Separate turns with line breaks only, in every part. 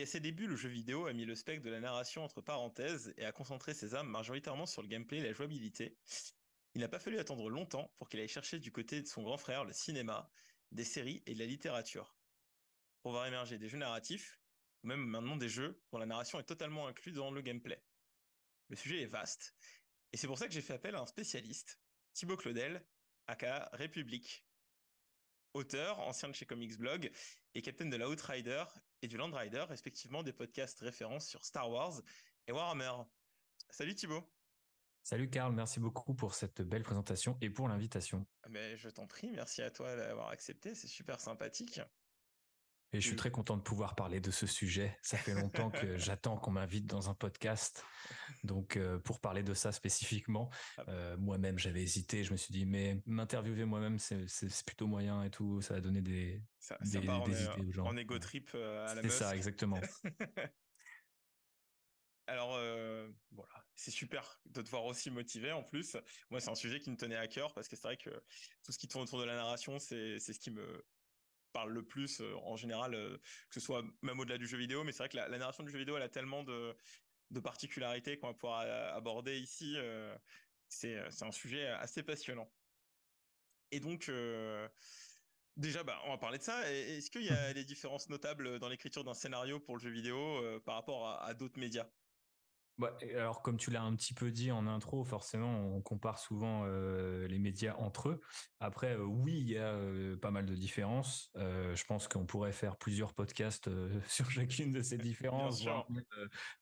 À ses débuts le jeu vidéo a mis le spectre de la narration entre parenthèses et a concentré ses âmes majoritairement sur le gameplay et la jouabilité, il n'a pas fallu attendre longtemps pour qu'il aille chercher du côté de son grand frère le cinéma, des séries et de la littérature. Pour voir émerger des jeux narratifs, ou même maintenant des jeux dont la narration est totalement inclue dans le gameplay. Le sujet est vaste, et c'est pour ça que j'ai fait appel à un spécialiste, Thibaut Claudel, aka République. Auteur, ancien de chez Comics Blog, et capitaine de la Outrider et du Landrider, respectivement des podcasts références sur Star Wars et Warhammer. Salut Thibaut
Salut Karl, merci beaucoup pour cette belle présentation et pour l'invitation.
Mais je t'en prie, merci à toi d'avoir accepté, c'est super sympathique.
Et je suis très content de pouvoir parler de ce sujet. Ça fait longtemps que j'attends qu'on m'invite dans un podcast. Donc, euh, pour parler de ça spécifiquement, ah euh, moi-même, j'avais hésité. Je me suis dit, mais m'interviewer moi-même, c'est plutôt moyen et tout. Ça va donner des, des, idées aux gens.
En ego trip euh, à la
C'est ça, exactement.
Alors voilà, c'est super de te voir aussi motivé en plus. Moi, c'est un sujet qui me tenait à cœur parce que c'est vrai que tout ce qui tourne autour de la narration, c'est ce qui me parle le plus en général, que ce soit même au-delà du jeu vidéo. Mais c'est vrai que la, narration du jeu vidéo, elle a tellement de, de particularités qu'on va pouvoir aborder ici. c'est un sujet assez passionnant. Et donc, Déjà, bah, on va parler de ça. Est-ce qu'il y a des différences notables dans l'écriture d'un scénario pour le jeu vidéo par rapport à d'autres médias?
Bah, alors comme tu l'as un petit peu dit en intro, forcément on compare souvent euh, les médias entre eux. Après, euh, oui, il y a euh, pas mal de différences. je pense qu'on pourrait faire plusieurs podcasts sur chacune de ces différences,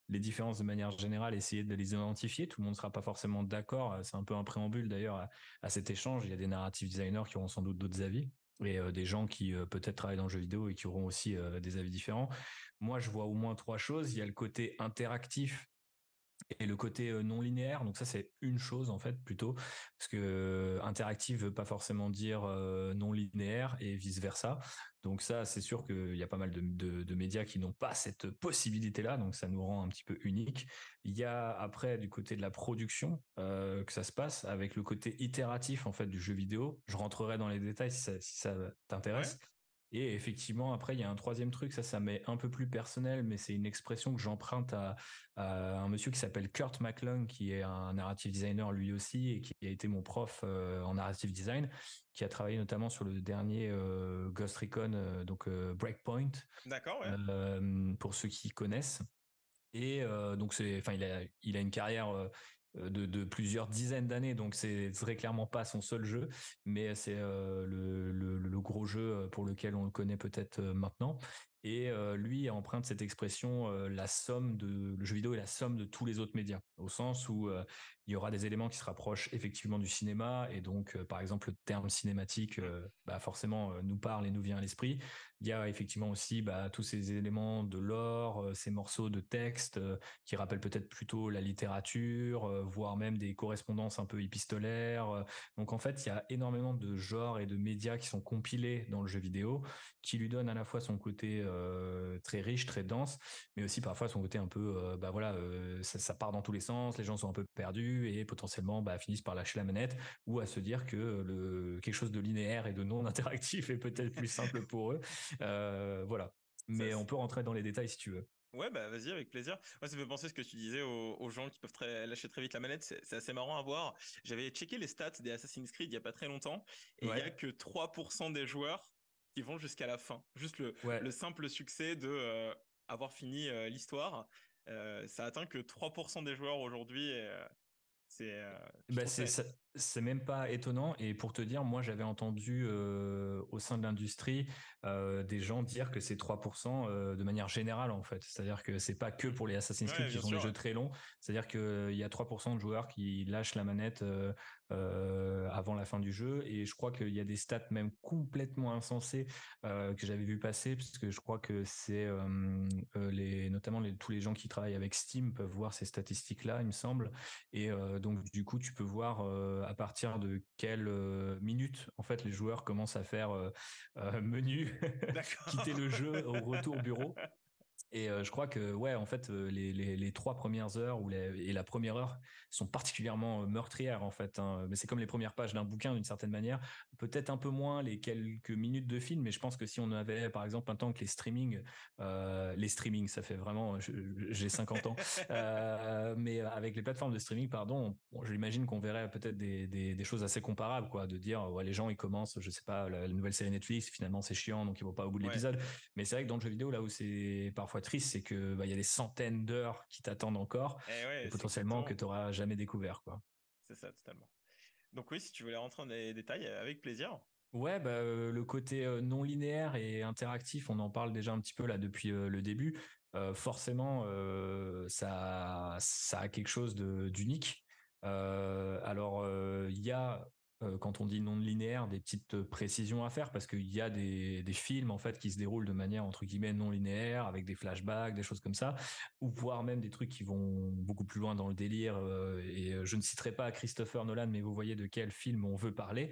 les différences de manière générale, essayer de les identifier. Tout le monde ne sera pas forcément d'accord. C'est un peu un préambule d'ailleurs à, cet échange. Il y a des narrative designers qui auront sans doute d'autres avis et des gens qui peut-être travaillent dans le jeu vidéo et qui auront aussi des avis différents. Moi, je vois au moins trois choses. Il y a le côté interactif et le côté non linéaire. Donc ça, c'est une chose en fait plutôt, parce que interactif veut pas forcément dire non linéaire et vice versa. Donc ça, c'est sûr qu'il y a pas mal de, médias qui n'ont pas cette possibilité-là, donc ça nous rend un petit peu unique. Il y a après du côté de la production que ça se passe avec le côté itératif en fait du jeu vidéo. Je rentrerai dans les détails si ça, t'intéresse. Et effectivement, après, il y a un troisième truc, ça, ça m'est un peu plus personnel, mais c'est une expression que j'emprunte à, un monsieur qui s'appelle Kurt McClung, qui est un narrative designer lui aussi, et qui a été mon prof euh, en narrative design, qui a travaillé notamment sur le dernier euh, Ghost Recon, euh, donc Breakpoint.
D'accord,
pour ceux qui connaissent. Et donc, c'est, enfin, il a, il a une carrière euh, de, plusieurs dizaines d'années, donc c'est très clairement pas son seul jeu, mais c'est euh, le, gros jeu euh, pour lequel on le connaît peut-être maintenant. Et lui emprunte cette expression la somme de le jeu vidéo est la somme de tous les autres médias, au sens où il y aura des éléments qui se rapprochent effectivement du cinéma, et donc par exemple le terme cinématique, bah forcément nous parle et nous vient à l'esprit. Il y a effectivement aussi bah, tous ces éléments de l'or, euh, ces morceaux de texte euh, qui rappellent peut-être plutôt la littérature, euh, voire même des correspondances un peu épistolaires. Donc en fait, il y a énormément de genres et de médias qui sont compilés dans le jeu vidéo, qui lui donnent à la fois son côté très riche, très dense, mais aussi parfois son côté un peu, bah voilà, ça, part dans tous les sens, les gens sont un peu perdus et potentiellement bah, finissent par lâcher la manette ou à se dire que le, quelque chose de linéaire et de non interactif est peut-être plus simple pour eux. Euh, voilà. Mais on peut rentrer dans les détails si tu veux.
Ouais, bah vas-y, avec plaisir. Moi, ça me fait penser ce que tu disais aux, gens qui peuvent très, lâcher très vite la manette. C'est assez marrant à voir. J'avais checké les stats des Assassin's Creed il y a pas très longtemps et il y a que 3% des joueurs qui vont jusqu'à la fin. Juste le, le simple succès de euh, avoir fini euh, l'histoire. ça atteint que 3% des joueurs aujourd'hui. c'est
bah, c'est même pas étonnant. Et pour te dire, moi, j'avais entendu euh, au sein de l'industrie euh, des gens dire que c'est 3% euh, de manière générale, en fait. C'est-à-dire que c'est pas que pour les Assassin's Creed qui sont des jeux très longs. C'est-à-dire qu'il y a 3% de joueurs qui lâchent la manette avant la fin du jeu. Et je crois qu'il y a des stats même complètement insensées que j'avais vu passer, puisque je crois que c'est les, notamment les, tous les gens qui travaillent avec Steam peuvent voir ces statistiques-là, il me semble. Et donc, du coup, tu peux voir à partir de quelle minute en fait les joueurs commencent à faire menu, quitter le jeu au retour au bureau? Et je crois que ouais, en fait, les, les, les trois premières heures ou et la première heure sont particulièrement meurtrières en fait. Hein. Mais c'est comme les premières pages d'un bouquin d'une certaine manière. Peut-être un peu moins les quelques minutes de film, mais je pense que si on avait par exemple un temps que les streamings, euh, les streamings, ça fait vraiment, j'ai 50 ans, euh, mais avec les plateformes de streaming, pardon, bon, j'imagine qu'on verrait peut-être des, des, des, choses assez comparables, quoi, de dire ouais les gens ils commencent, je sais pas, la, nouvelle série Netflix, finalement c'est chiant, donc ils vont pas au bout de l'épisode. Mais c'est vrai que dans le jeu vidéo là où c'est parfois triste, c'est que bah, il y a des centaines d'heures qui t'attendent encore,
eh et
potentiellement que tu n'auras jamais découvert, quoi.
C'est ça, totalement. Donc oui, si tu voulais rentrer dans les détails, avec plaisir.
Ouais, bah, euh, le côté euh, non linéaire et interactif, on en parle déjà un petit peu là depuis euh, le début. forcément, ça, ça a quelque chose d'unique. alors, il y a quand on dit non linéaire, des petites euh, précisions à faire parce qu'il y a des, des, films en fait qui se déroulent de manière entre guillemets non linéaire avec des flashbacks, des choses comme ça, ou voire même des trucs qui vont beaucoup plus loin dans le délire. Euh, et je ne citerai pas Christopher Nolan, mais vous voyez de quel film on veut parler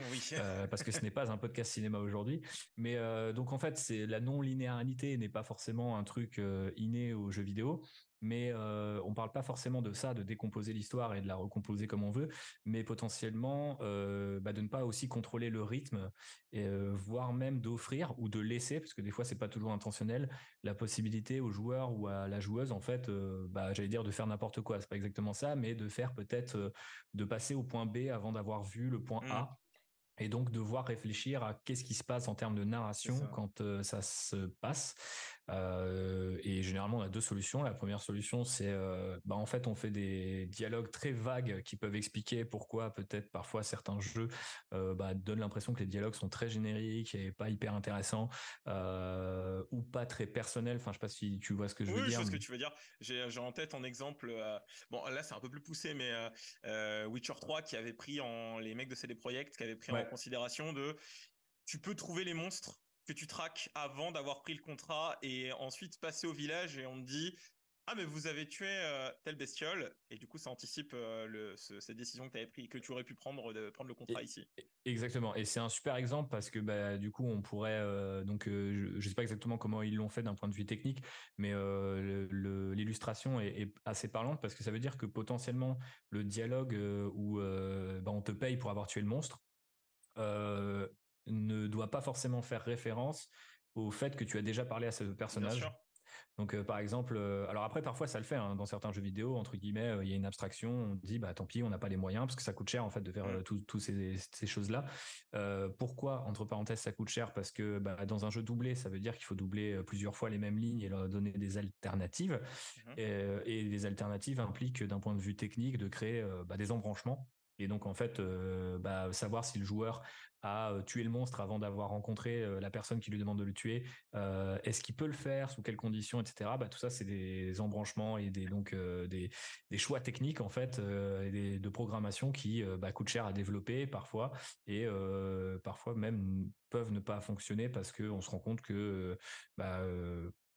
parce que ce n'est pas un podcast cinéma aujourd'hui. Mais donc en fait, c'est la non linéarité n'est pas forcément un truc inné aux jeux vidéo mais euh, on parle pas forcément de ça, de décomposer l'histoire et de la recomposer comme on veut, mais potentiellement euh, bah, de ne pas aussi contrôler le rythme, et, euh, voire même d'offrir ou de laisser, parce que des fois c'est pas toujours intentionnel, la possibilité au joueur ou à la joueuse en fait, euh, bah, j'allais dire de faire n'importe quoi, c'est pas exactement ça, mais de faire peut-être de passer au point B avant d'avoir vu le point A. Mmh et donc devoir réfléchir à qu'est-ce qui se passe en termes de narration quand euh, ça se passe. Euh, et généralement, on a deux solutions. La première solution, c'est euh, bah, en fait, on fait des dialogues très vagues qui peuvent expliquer pourquoi peut-être parfois certains jeux bah, donnent l'impression que les dialogues sont très génériques et pas hyper intéressants ou pas très personnels. Enfin, je sais pas si tu vois ce que je veux
dire.
Oui,
je ce que tu veux dire. J'ai en tête en exemple. bon, là, c'est un peu plus poussé, mais Witcher 3 qui avait pris en les mecs de CD Projekt qui avait pris en considération de tu peux trouver les monstres que tu traques avant d'avoir pris le contrat et ensuite passer au village et on te dit ah mais vous avez tué euh, telle bestiole et du coup ça anticipe euh, le, cette décision que tu avais pris que tu aurais pu prendre de prendre le contrat ici.
Exactement et c'est un super exemple parce que bah, du coup on pourrait euh, donc je, je sais pas exactement comment ils l'ont fait d'un point de vue technique mais l'illustration est, est, assez parlante parce que ça veut dire que potentiellement le dialogue où bah, on te paye pour avoir tué le monstre euh, ne doit pas forcément faire référence au fait que tu as déjà parlé à ce personnage. Donc euh, par exemple, euh, alors après parfois ça le fait hein, dans certains jeux vidéo entre guillemets, il y a une abstraction, on dit bah tant pis, on n'a pas les moyens parce que ça coûte cher en fait de faire mmh. toutes ces, ces choses là. pourquoi entre parenthèses ça coûte cher? Parce que bah, dans un jeu doublé, ça veut dire qu'il faut doubler plusieurs fois les mêmes lignes et leur donner des alternatives. Mmh. Et, et, les alternatives impliquent d'un point de vue technique de créer bah, des embranchements et donc en fait, euh, bah, savoir si le joueur a euh, tué le monstre avant d'avoir rencontré euh, la personne qui lui demande de le tuer, est-ce qu'il peut le faire, sous quelles conditions, etc. Bah, tout ça, c'est des embranchements et des donc des, des, choix techniques en fait et des, de programmation qui bah, coûtent cher à développer parfois et parfois même peuvent ne pas fonctionner parce que on se rend compte que bah,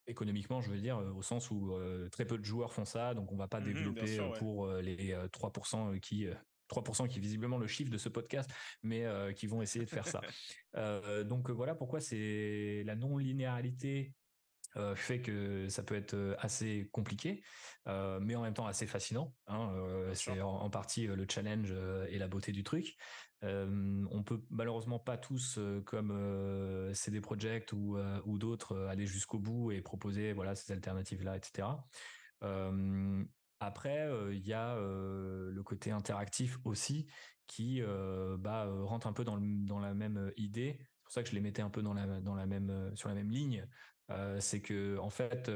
économiquement, je veux dire, au sens où très peu de joueurs font ça, donc on va pas mmh développer pour les 3% qui 3% qui est visiblement le chiffre de ce podcast, mais euh, qui vont essayer de faire ça. Euh, donc voilà pourquoi c'est la non-linéarité euh, fait que ça peut être assez compliqué, mais en même temps assez fascinant. Hein, c'est en, partie le challenge et la beauté du truc. on peut malheureusement pas tous, comme CD Projekt ou, ou d'autres, aller jusqu'au bout et proposer voilà ces alternatives là, etc. Après, il y a le côté interactif aussi qui bah, rentre un peu dans, la même idée. C'est pour ça que je les mettais un peu dans la, même, sur la même ligne. c'est que en fait,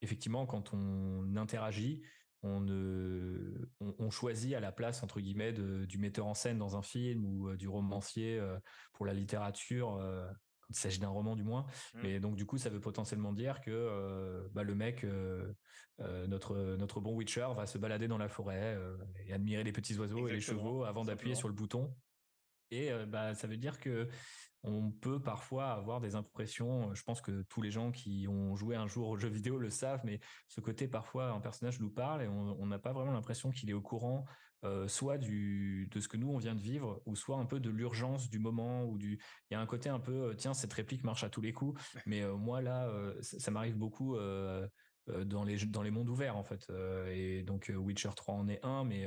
effectivement, quand on interagit, on, choisit à la place entre guillemets du metteur en scène dans un film ou du romancier pour la littérature il s'agit d'un roman du moins. Mmh. Mais donc du coup, ça veut potentiellement dire que euh, bah, le mec, euh, euh, notre notre bon Witcher, va se balader dans la forêt et admirer les petits oiseaux et les chevaux avant d'appuyer sur le bouton. Et bah ça veut dire que on peut parfois avoir des impressions, je pense que tous les gens qui ont joué un jour au jeu vidéo le savent, mais ce côté parfois un personnage nous parle et on n'a pas vraiment l'impression qu'il est au courant euh, soit du de ce que nous on vient de vivre, ou soit un peu de l'urgence du moment, ou du il y a un côté un peu euh, tiens cette réplique marche à tous les coups, mais euh, moi là ça, m'arrive beaucoup dans les dans les mondes ouverts en fait. et donc Witcher 3 en est un, mais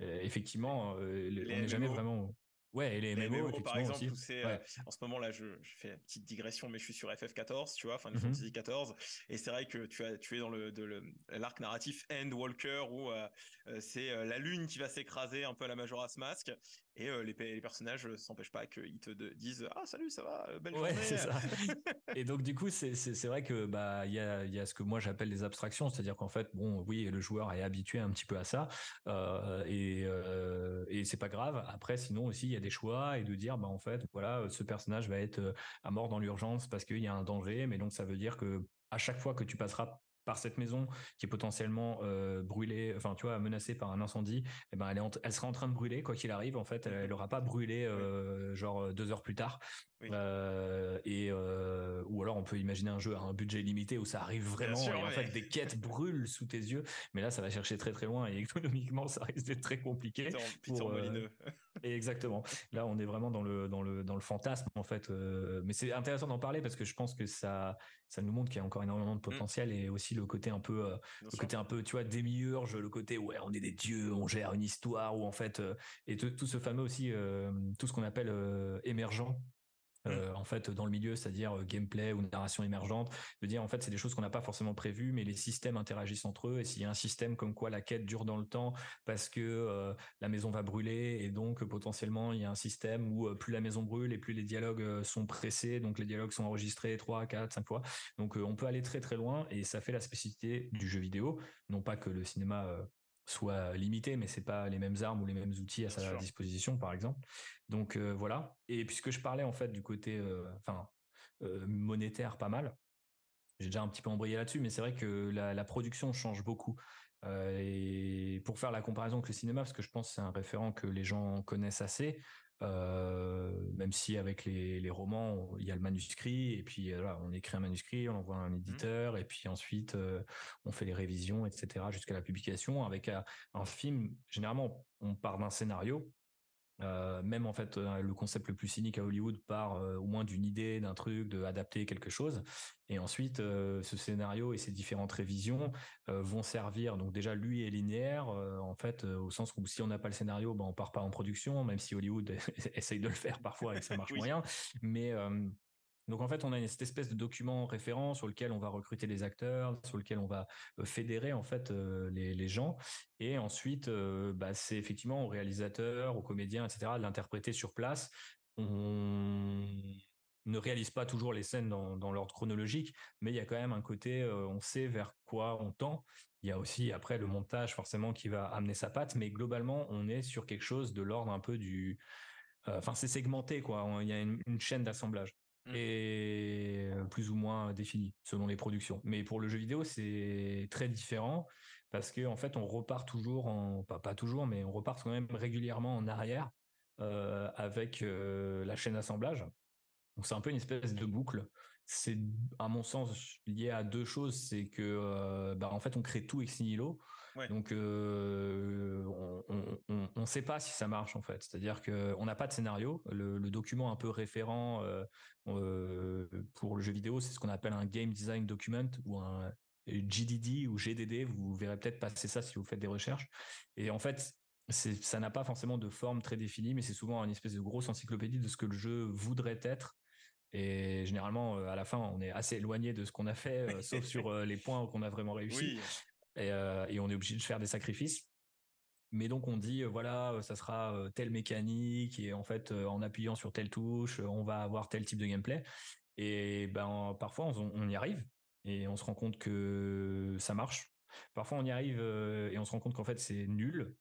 effectivement, on n'est jamais vraiment Ouais, et les, MMO,
par exemple, euh, en ce moment là, je, fais une petite digression, mais je suis sur FF14, tu vois, Final mmh Fantasy 14, et c'est vrai que tu as, tu es dans le de l'arc narratif End Walker où euh, euh, c'est la lune qui va s'écraser un peu à la Majora's Mask, et les, les, personnages s'empêchent pas qu'ils te disent ah salut ça va belle ouais, c'est ça.
et donc du coup c'est c'est vrai que bah il y a il y a ce que moi j'appelle les abstractions, c'est-à-dire qu'en fait bon oui le joueur est habitué un petit peu à ça et et c'est pas grave. Après sinon aussi il y a des choix et de dire bah en fait voilà ce personnage va être à mort dans l'urgence parce qu'il y a un danger mais donc ça veut dire que à chaque fois que tu passeras par cette maison qui est potentiellement euh, brûlée, enfin tu vois menacée par un incendie, eh ben elle, est elle sera en train de brûler quoi qu'il arrive. En fait, elle, n'aura pas brûlé euh, genre deux heures plus tard. Euh, et ou alors on peut imaginer un jeu à un budget limité où ça arrive vraiment et en fait des quêtes brûlent sous tes yeux. Mais là, ça va chercher très très loin et économiquement, ça risque d'être très compliqué. pour, exactement. Là, on est vraiment dans le dans le dans le fantasme en fait. mais c'est intéressant d'en parler parce que je pense que ça ça nous montre qu'il y a encore énormément de mmh. potentiel et aussi le côté un peu, euh, le côté un peu, tu vois, démiurge, le côté ouais, on est des dieux, on gère une histoire ou en fait, euh, et tout ce fameux aussi, euh, tout ce qu'on appelle émergent. Euh, en fait dans le milieu, c'est-à-dire euh, gameplay ou narration émergente, de dire en fait c'est des choses qu'on n'a pas forcément prévues, mais les systèmes interagissent entre eux. Et s'il y a un système comme quoi la quête dure dans le temps parce que euh, la maison va brûler et donc potentiellement il y a un système où plus la maison brûle et plus les dialogues sont pressés, donc les dialogues sont enregistrés trois, quatre, cinq fois. Donc on peut aller très très loin et ça fait la spécificité du jeu vidéo. Non pas que le cinéma soit limité, mais c'est pas les mêmes armes ou les mêmes outils à sa disposition, par exemple. Donc euh, voilà. Et puisque je parlais en fait du côté, euh, enfin euh, monétaire, pas mal. J'ai déjà un petit peu embrayé là-dessus, mais c'est vrai que la, production change beaucoup. Et pour faire la comparaison avec le cinéma, parce que je pense que c'est un référent que les gens connaissent assez, euh, même si avec les, les romans, il y a le manuscrit et puis voilà, on écrit un manuscrit, on envoie un mmh. éditeur et puis ensuite euh, on fait les révisions, etc. jusqu'à la publication. Avec un, un film, généralement, on part d'un scénario euh, même en fait, euh, le concept le plus cynique à Hollywood part euh, au moins d'une idée, d'un truc, de adapter quelque chose. Et ensuite, ce scénario et ces différentes révisions vont servir. Donc déjà, lui est linéaire, en fait, au sens où si on n'a pas le scénario, ben on part pas en production, même si Hollywood essaye de le faire parfois et que ça marche moyen. Mais donc en fait, on a cette espèce de document référent sur lequel on va recruter les acteurs, sur lequel on va euh, fédérer en fait euh, les, gens, et ensuite, euh, bah, c'est effectivement au réalisateur, aux comédiens, etc. de l'interpréter sur place. On ne réalise pas toujours les scènes dans, l'ordre chronologique, mais il y a quand même un côté, on sait vers quoi on tend. Il y a aussi après le montage forcément qui va amener sa patte, mais globalement, on est sur quelque chose de l'ordre un peu du, enfin c'est segmenté quoi. Il y a une chaîne d'assemblage. Mmh. et plus ou moins défini selon les productions. Mais pour le jeu vidéo, c'est très différent parce que en fait, on repart toujours en pas toujours, mais on repart quand même régulièrement en arrière avec la chaîne d'assemblage. Donc c'est un peu une espèce de boucle. C'est à mon sens lié à deux choses, c'est que bah en fait on crée tout ex nihilo. Donc on ne sait pas si ça marche en fait. C'est-à-dire qu'on n'a pas de scénario. Le, document un peu référent pour le jeu vidéo, c'est ce qu'on appelle un game design document ou un GDD ou GDD. Vous verrez peut-être passer ça si vous faites des recherches. Et en fait, ça n'a pas forcément de forme très définie, mais c'est souvent une espèce de grosse encyclopédie de ce que le jeu voudrait être. Et généralement, à la fin, on est assez éloigné de ce qu'on a fait, sauf sur les points qu'on a vraiment réussi. Et, on est obligé de faire des sacrifices. Mais donc on dit voilà, ça sera telle mécanique et en fait en appuyant sur telle touche, on va avoir tel type de gameplay. Et ben parfois on, y arrive et on se rend compte que ça marche. Parfois on y arrive et on se rend compte qu'en fait c'est nul.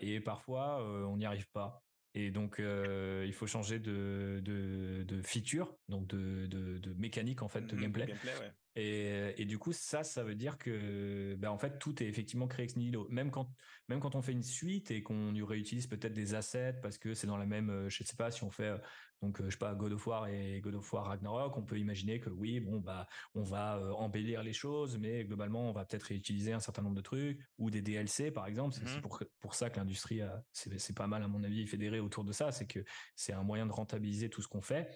et parfois on n'y arrive pas. Et donc, il faut changer de, de, feature, donc de, de, mécanique en fait de gameplay. Et, et, du coup, ça, ça veut dire que, ben, en fait, tout est effectivement créé ex nihilo. Même quand, même quand on fait une suite et qu'on y réutilise peut-être des assets parce que c'est dans la même, je sais pas, si on fait donc, je sais pas, God of War et God of War Ragnarok, on peut imaginer que oui, bon, bah, on va embellir les choses, mais globalement, on va peut-être réutiliser un certain nombre de trucs ou des DLC, par exemple. C'est mmh pour, pour ça que l'industrie, c'est pas mal, à mon avis, fédérée autour de ça. C'est que c'est un moyen de rentabiliser tout ce qu'on fait.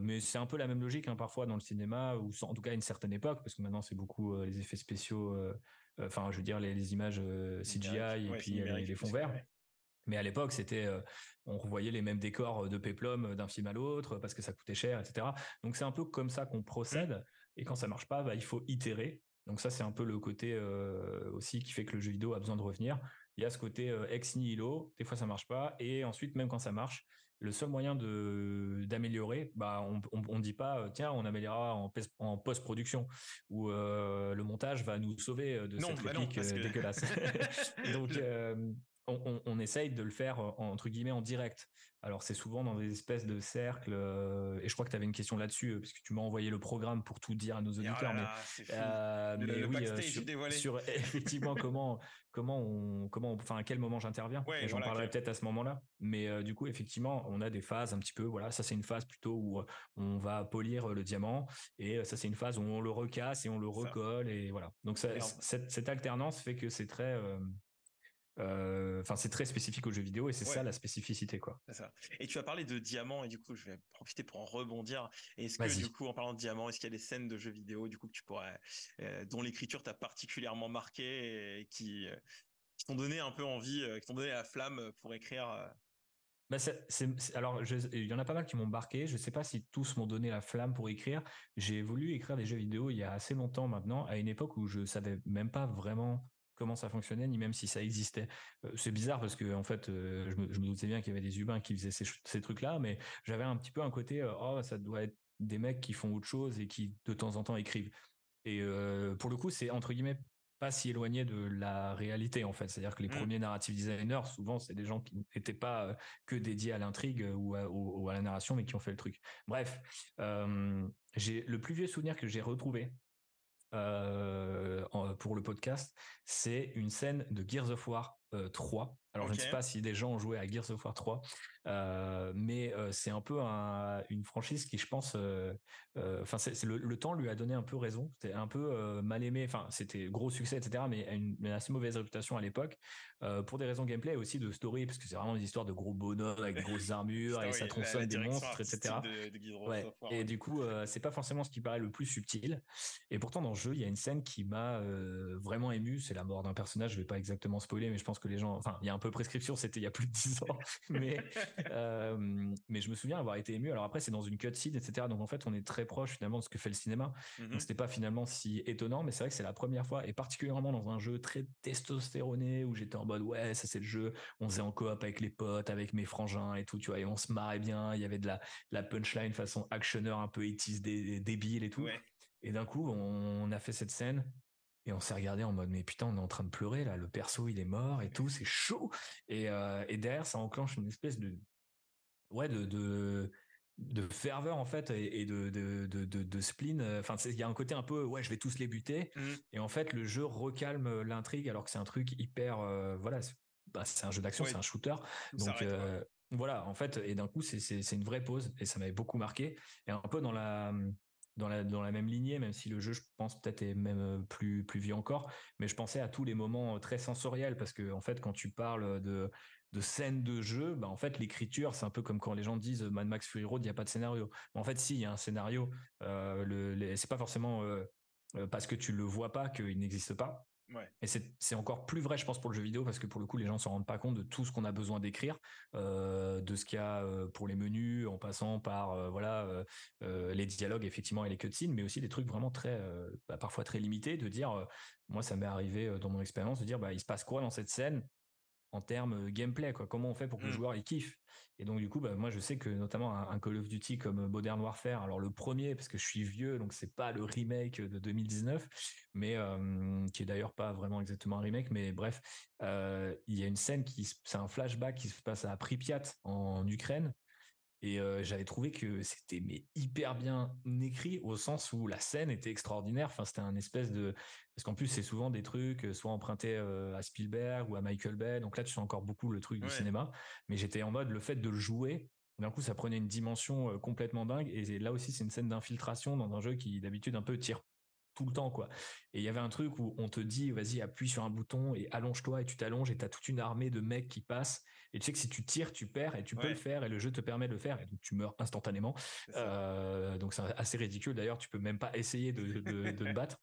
Mais c'est un peu la même logique hein, parfois dans le cinéma ou en tout cas à une certaine époque parce que maintenant c'est beaucoup les effets spéciaux enfin je veux dire les, images CGI et puis les, fonds verts mais à l'époque, c'était, on revoyait les mêmes décors de péplum d'un film à l'autre parce que ça coûtait cher, etc. Donc c'est un peu comme ça qu'on procède. Mmh. Et quand ça marche pas, bah, il faut itérer. Donc ça, c'est un peu le côté aussi qui fait que le jeu vidéo a besoin de revenir. Il y a ce côté ex nihilo. Des fois, ça marche pas. Et ensuite, même quand ça marche, le seul moyen de d'améliorer, bah on, on, dit pas tiens on améliorera en, en post-production ou le montage va nous sauver de cette bah réplique dégueulasse. Donc on, essaye de le faire entre guillemets en direct. Alors c'est souvent dans des espèces de cercles, et je crois que tu avais une question là-dessus, parce que tu m'as envoyé le programme pour tout dire à nos auditeurs. mais, oui, sur, effectivement comment comment on comment enfin à quel moment j'interviens. j'en parlerai peut-être à ce moment-là. Mais du coup effectivement on a des phases un petit peu. Voilà, ça c'est une phase plutôt où on va polir le diamant, et ça c'est une phase où on le recasse et on le recolle et voilà. Donc cette, cette, alternance fait que c'est très euh, enfin, c'est très spécifique aux jeux vidéo et c'est ça la spécificité, quoi.
Ça. Et tu as parlé de diamants et du coup, je vais profiter pour en rebondir. Est-ce que du coup, en parlant de diamants, est-ce qu'il y a des scènes de jeux vidéo du coup que tu pourrais, euh, dont l'écriture t'a particulièrement marqué et qui, euh, qui t'ont donné un peu envie, qui t'ont donné la flamme pour écrire
bah alors, il y en a pas mal qui m'ont marqué. Je sais pas si tous m'ont donné la flamme pour écrire. J'ai voulu écrire des jeux vidéo il y a assez longtemps maintenant, à une époque où je savais même pas vraiment comment ça fonctionnait, ni même si ça existait. Euh, c'est bizarre parce que en fait, euh, je me, je, me, doutais bien qu'il y avait des humains qui faisaient ces, ces trucs-là, mais j'avais un petit peu un côté, euh, oh, ça doit être des mecs qui font autre chose et qui de temps en temps écrivent. Et pour le coup, c'est entre guillemets pas si éloigné de la réalité en fait. C'est-à-dire que les mmh. premiers narrative designers, souvent, c'est des gens qui n'étaient pas que dédiés à l'intrigue ou à, ou à, la narration, mais qui ont fait le truc. Bref, j'ai le plus vieux souvenir que j'ai retrouvé euh, pour le podcast, c'est une scène de Gears of War 3. Euh, Alors je ne sais pas si des gens ont joué à Gears of War 3, euh, mais c'est un peu une franchise qui, je pense, enfin c'est le, temps lui a donné un peu raison. C'était un peu mal aimé. Enfin c'était gros succès, etc. Mais une, une assez mauvaise réputation à l'époque pour des raisons gameplay et aussi de story, parce que c'est vraiment des histoires de gros bonhommes avec de grosses armures et ça tronçonne des monstres, etc. Et du coup, c'est pas forcément ce qui paraît le plus subtil. Et pourtant dans le jeu, il y a une scène qui m'a vraiment ému. C'est la mort d'un personnage. Je vais pas exactement spoiler, mais je pense que les gens, enfin, il y a un peu prescription. C'était il y a plus de 10 ans, mais mais je me souviens avoir été ému. Alors après, c'est dans une cutscene, etc. Donc en fait, on est très proche finalement de ce que fait le cinéma. Mmh Donc c'était pas finalement si étonnant, mais c'est vrai que c'est la première fois, et particulièrement dans un jeu très testostéroné où j'étais en mode ouais, ça c'est le jeu. On faisait en coop avec les potes, avec mes frangins et tout, tu vois, et on se marrait bien. Il y avait de la, la punchline façon actionneur un peu 80 débile et tout. Et d'un coup, on a fait cette scène et on s'est regardé en mode mais putain on est en train de pleurer là le perso il est mort et tout c'est chaud. Et, euh, et derrière ça enclenche une espèce de ouais de de, de ferveur en fait et, de de, de, de, spleen enfin il y a un côté un peu ouais je vais tous les buter. Mmh. et en fait le jeu recalme l'intrigue alors que c'est un truc hyper euh, voilà bah, c'est un jeu d'action c'est un shooter. Donc euh, voilà en fait et d'un coup c'est c'est une vraie pause et ça m'avait beaucoup marqué. Et un peu dans la dans la, même lignée, même si le jeu, je pense, peut-être est même euh, plus, plus vieux encore. Mais je pensais à tous les moments euh, très sensoriels parce que, en fait, quand tu parles de, de scènes de jeu, bah, en fait, l'écriture, c'est un peu comme quand les gens disent Mad Max Fury Road, il n'y a pas de scénario. en fait, si, il y a un scénario. Euh, le, c'est pas forcément euh, parce que tu le vois pas qu'il n'existe pas. Et c'est encore plus vrai, je pense, pour le jeu vidéo, parce que pour le coup, les gens s'en rendent pas compte de tout ce qu'on a besoin d'écrire, euh, de ce qu'il y a euh, pour les menus, en passant par euh, voilà les dialogues effectivement et les cutscenes, mais aussi des trucs vraiment très, bah, parfois très limités, de dire, moi, ça m'est arrivé dans mon expérience de dire, bah, il se passe quoi dans cette scène? En termes gameplay, quoi. Comment on fait pour que le mmh. joueur il kiffe? Et donc du coup, bah, moi je sais que notamment un, Call of Duty comme Modern Warfare, alors le premier parce que je suis vieux, donc c'est pas le remake de 2019, mais qui est d'ailleurs pas vraiment exactement un remake, mais bref, il y a une scène qui, c'est un flashback qui se passe à Pripyat en Ukraine et j'avais trouvé que c'était mais hyper bien écrit au sens où la scène était extraordinaire. Enfin, c'était un espèce de parce qu'en plus c'est souvent des trucs soit empruntés à Spielberg ou à Michael Bay. Donc là, tu sens encore beaucoup le truc du cinéma. Mais j'étais en mode le fait de le jouer. D'un coup, ça prenait une dimension complètement dingue. Et là aussi, c'est une scène d'infiltration dans un jeu qui d'habitude un peu tire tout le temps quoi. Et il y avait un truc où on te dit vas-y appuie sur un bouton et allonge-toi et tu t'allonges et t'as toute une armée de mecs qui passent et tu sais que si tu tires tu perds et tu peux le faire et le jeu te permet de le faire et donc tu meurs instantanément. Euh, donc c'est assez ridicule d'ailleurs tu peux même pas essayer de, de, de te battre.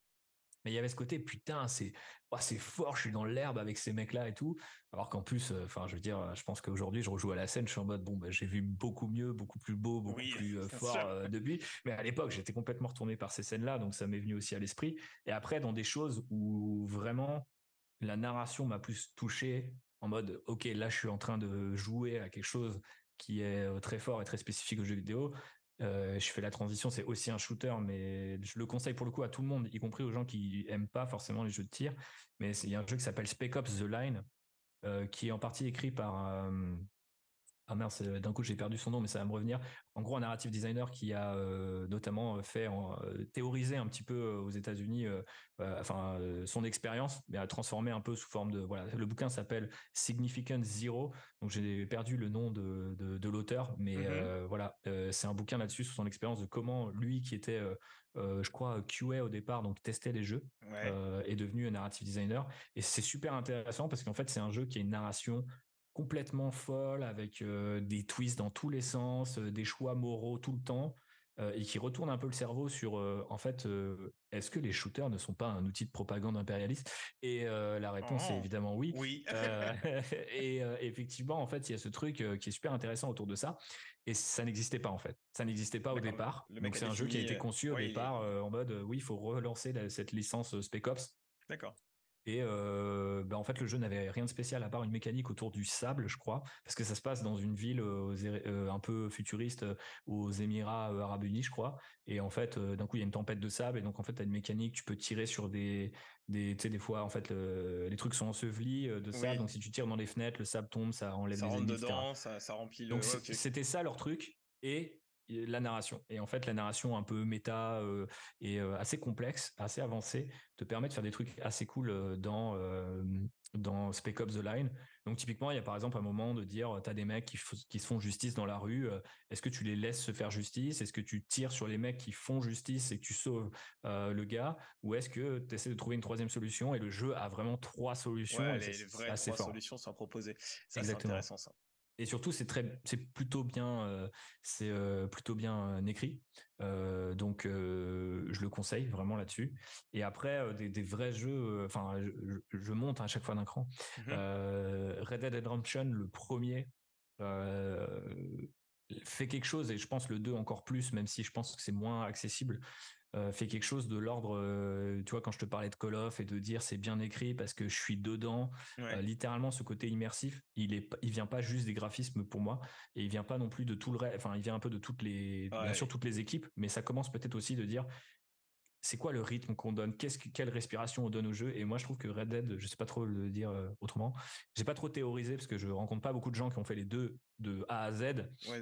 Mais il y avait ce côté, putain, c'est oh, c'est fort, je suis dans l'herbe avec ces mecs-là et tout. Alors qu'en plus, euh, enfin, je veux dire, je pense qu'aujourd'hui, je rejoue à la scène, je suis en mode, bon, bah, j'ai vu beaucoup mieux, beaucoup plus beau, beaucoup plus euh, fort euh, depuis. Mais à l'époque, j'étais complètement retourné par ces scènes-là, donc ça m'est venu aussi à l'esprit. Et après, dans des choses où vraiment la narration m'a plus touché, en mode, ok, là, je suis en train de jouer à quelque chose qui est très fort et très spécifique au jeu vidéo. Euh, je fais la transition, c'est aussi un shooter, mais je le conseille pour le coup à tout le monde, y compris aux gens qui aiment pas forcément les jeux de tir. Mais il y a un jeu qui s'appelle Spec Ops The Line, euh, qui est en partie écrit par euh, ah mince, d'un coup j'ai perdu son nom, mais ça va me revenir. En gros, un narrative designer qui a euh, notamment fait euh, théoriser un petit peu euh, aux États-Unis, enfin son expérience, mais a transformé un peu sous forme de voilà. Le bouquin s'appelle Significant Zero, donc j'ai perdu le nom de, de, l'auteur, mais mmh voilà, c'est un bouquin là-dessus sur son expérience de comment lui qui était je crois QA au départ, donc testait les jeux, est devenu un narrative designer. Et c'est super intéressant parce qu'en fait c'est un jeu qui a une narration complètement folle avec euh, des twists dans tous les sens, euh, des choix moraux tout le temps euh, et qui retourne un peu le cerveau sur en fait est-ce que les shooters ne sont pas un outil de propagande impérialiste? Et la réponse est oh. évidemment oui.
Oui.
et effectivement en fait il y a ce truc qui est super intéressant autour de ça et ça n'existait pas en fait. Ça n'existait pas au départ. Donc c'est un jeu qui a été conçu au départ en mode oui il faut relancer cette licence Spec Ops.
D'accord.
Et euh, bah en fait, le jeu n'avait rien de spécial à part une mécanique autour du sable, je crois, parce que ça se passe dans une ville euh, un peu futuriste aux Émirats Arabes Unis, je crois. Et en fait, d'un coup, il y a une tempête de sable, et donc en fait, tu as une mécanique, tu peux tirer sur des, des, tu sais, des fois, en fait, les trucs sont ensevelis de sable, donc si tu tires dans les fenêtres, le sable tombe, ça enlève
ça
les
rentre dedans, ça, ça, remplit le.
Donc c'était ça leur truc. Et la narration. Et en fait, la narration un peu méta euh, et euh, assez complexe, assez avancée, te permet de faire des trucs assez cool euh, dans dans Spec Ops The Line. Donc typiquement, il y a par exemple un moment de dire, tu as des mecs qui, qui se font justice dans la rue, est-ce que tu les laisses se faire justice? Est-ce que tu tires sur les mecs qui font justice et que tu sauves le gars? Ou est-ce que tu essaies de trouver une troisième solution Et le jeu a vraiment trois solutions.
les, vraies assez trois solutions sont proposées. C'est intéressant ça
et surtout c'est très c'est plutôt bien euh, c'est euh, plutôt bien euh, écrit. Donc je le conseille vraiment là-dessus. Et après des, vrais jeux enfin je, monte à chaque fois d'un cran. Mmh Red Dead Redemption le premier fait quelque chose et je pense le 2 encore plus même si je pense que c'est moins accessible euh, fait quelque chose de l'ordre, euh, tu vois, quand je te parlais de Call of et de dire c'est bien écrit parce que je suis dedans, euh, littéralement ce côté immersif, il est, il vient pas juste des graphismes pour moi et il vient pas non plus de tout le reste, enfin il vient un peu de toutes les, bien sûr toutes les équipes, mais ça commence peut-être aussi de dire c'est quoi le rythme qu'on donne, qu'est-ce quelle respiration on donne au jeu et moi je trouve que Red Dead, je sais pas trop le dire autrement, j'ai pas trop théorisé parce que je rencontre pas beaucoup de gens qui ont fait les deux de A à Z.
Ouais,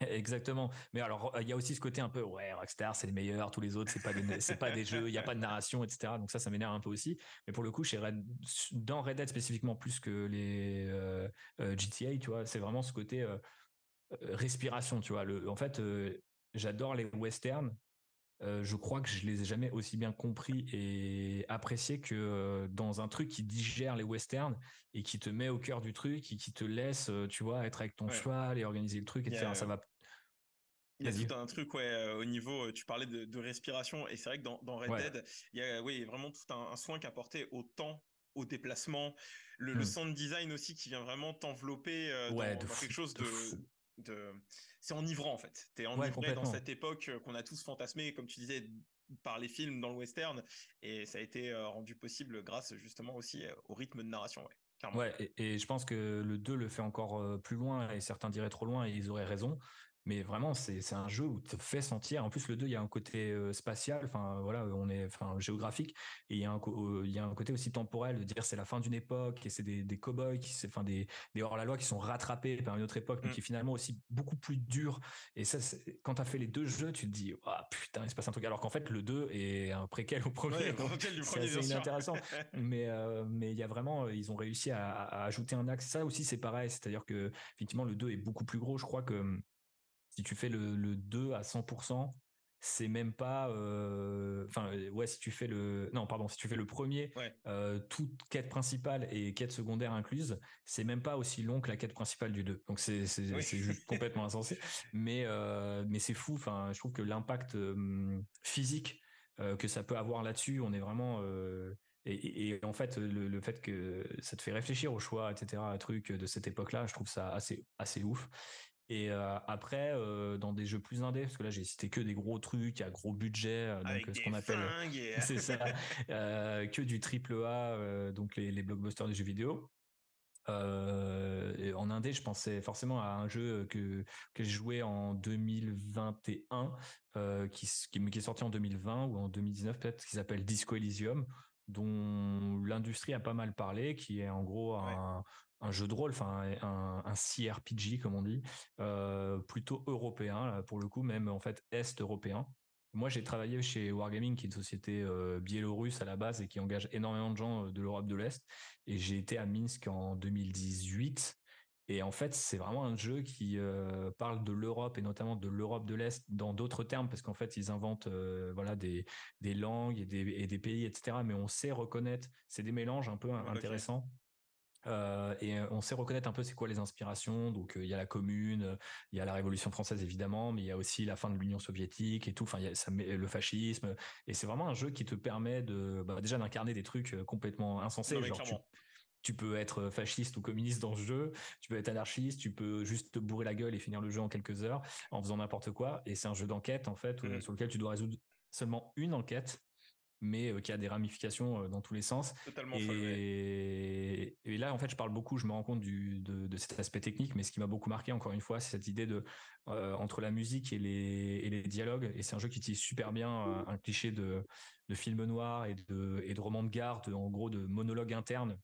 Exactement. Mais alors, il y a aussi ce côté un peu, ouais, Rockstar, c'est les meilleurs, tous les autres, c'est pas des, c'est pas des jeux, il n'y a pas de narration, etc. Donc ça, ça m'énerve un peu aussi. Mais pour le coup, chez Red, dans Red Dead spécifiquement plus que les euh, euh, GTA, tu vois, c'est vraiment ce côté euh, respiration, tu vois. Le, en fait, j'adore les westerns je crois que je les ai jamais aussi bien compris et appréciés que dans un truc qui digère les westerns et qui te met au cœur du truc et qui te laisse, tu vois, être avec ton cheval et organiser le truc, etc. Ça va.
Il y a tout un truc, ouais, au niveau, tu parlais de, respiration, et c'est vrai que dans, Red Dead, il y a oui, vraiment tout un, soin qui apporté au temps, au déplacement, le, mmh. sound design aussi qui vient vraiment t'envelopper dans, quelque chose de, de c'est enivrant en fait. T'es enivré dans cette époque euh, qu'on a tous fantasmé, comme tu disais, par les films dans le western, et ça a été euh, rendu possible grâce justement aussi euh, au rythme de narration.
Ouais, ouais et, je pense que le 2 le fait encore plus loin, et certains diraient trop loin, et ils auraient raison mais vraiment c'est un jeu où te fait sentir. En plus le 2 il y a un côté euh, spatial. Enfin voilà on est enfin géographique. Et il y a un euh, il y a un côté aussi temporel de dire c'est la fin d'une époque et c'est des des cowboys qui enfin des des hors la loi qui sont rattrapés par une autre époque mais mmh. qui est finalement aussi beaucoup plus dur. Et ça quand tu as fait les deux jeux tu te dis ah putain il se passe un truc. Alors qu'en fait le 2 est un préquel au premier. C'est inintéressant. Mais euh, mais il y a vraiment ils ont réussi à, à ajouter un axe. Ça aussi c'est pareil. C'est-à-dire que effectivement le 2 est beaucoup plus gros. Je crois que si tu fais le, 2 à 100%, c'est même pas, enfin ouais, si tu fais le, non pardon, si tu fais le premier, toute quête principale et quête secondaire incluse, c'est même pas aussi long que la quête principale du 2. Donc c'est c'est juste complètement insensé. Mais mais c'est fou. Enfin, je trouve que l'impact physique que ça peut avoir là-dessus, on est vraiment et, en fait, le, fait que ça te fait réfléchir au choix, etc., un truc de cette époque-là, je trouve ça assez assez ouf. Et après, dans des jeux plus indés, parce que là j'ai cité que des gros trucs à gros budget, donc ce qu'on appelle, c'est ça, que du triple A, donc les, les blockbusters des jeux vidéo. en indé, je pensais forcément à un jeu que que j'ai joué en 2021, qui, qui, qui est sorti en 2020 ou en 2019 peut-être, qui s'appelle Disco Elysium dont l'industrie a pas mal parlé, qui est en gros un, un jeu de rôle, enfin un, un CRPG comme on dit, euh, plutôt européen pour le coup, même en fait est européen. Moi, j'ai travaillé chez Wargaming, qui est une société euh, biélorusse à la base et qui engage énormément de gens euh, de l'Europe de l'Est. Et j'ai été à Minsk en 2018. Et en fait, c'est vraiment un jeu qui parle de l'Europe et notamment de l'Europe de l'Est dans d'autres termes, parce qu'en fait, ils inventent voilà des, des langues et des, et des pays, etc. Mais on sait reconnaître, c'est des mélanges un peu intéressants. Euh, et on sait reconnaître un peu c'est quoi les inspirations. Donc il y a la Commune, il y a la Révolution française évidemment, mais il y a aussi la fin de l'Union soviétique et tout. Enfin, y a ça, le fascisme. Et c'est vraiment un jeu qui te permet de bah, déjà d'incarner des trucs complètement insensés. genre tu, peux être fasciste ou communiste dans ce jeu, tu peux être anarchiste, tu peux juste te bourrer la gueule et finir le jeu en quelques heures en faisant n'importe quoi. Et c'est un jeu d'enquête en fait mmh. sur lequel tu dois résoudre seulement une enquête mais qui a des ramifications dans tous les sens.
Totalement
et... et là, en fait, je parle beaucoup, je me rends compte du, de, de cet aspect technique, mais ce qui m'a beaucoup marqué, encore une fois, c'est cette idée de entre la musique et les, et les dialogues. Et c'est un jeu qui utilise super bien un cliché de, de film noir et de, et de roman de garde, en gros, de monologue interne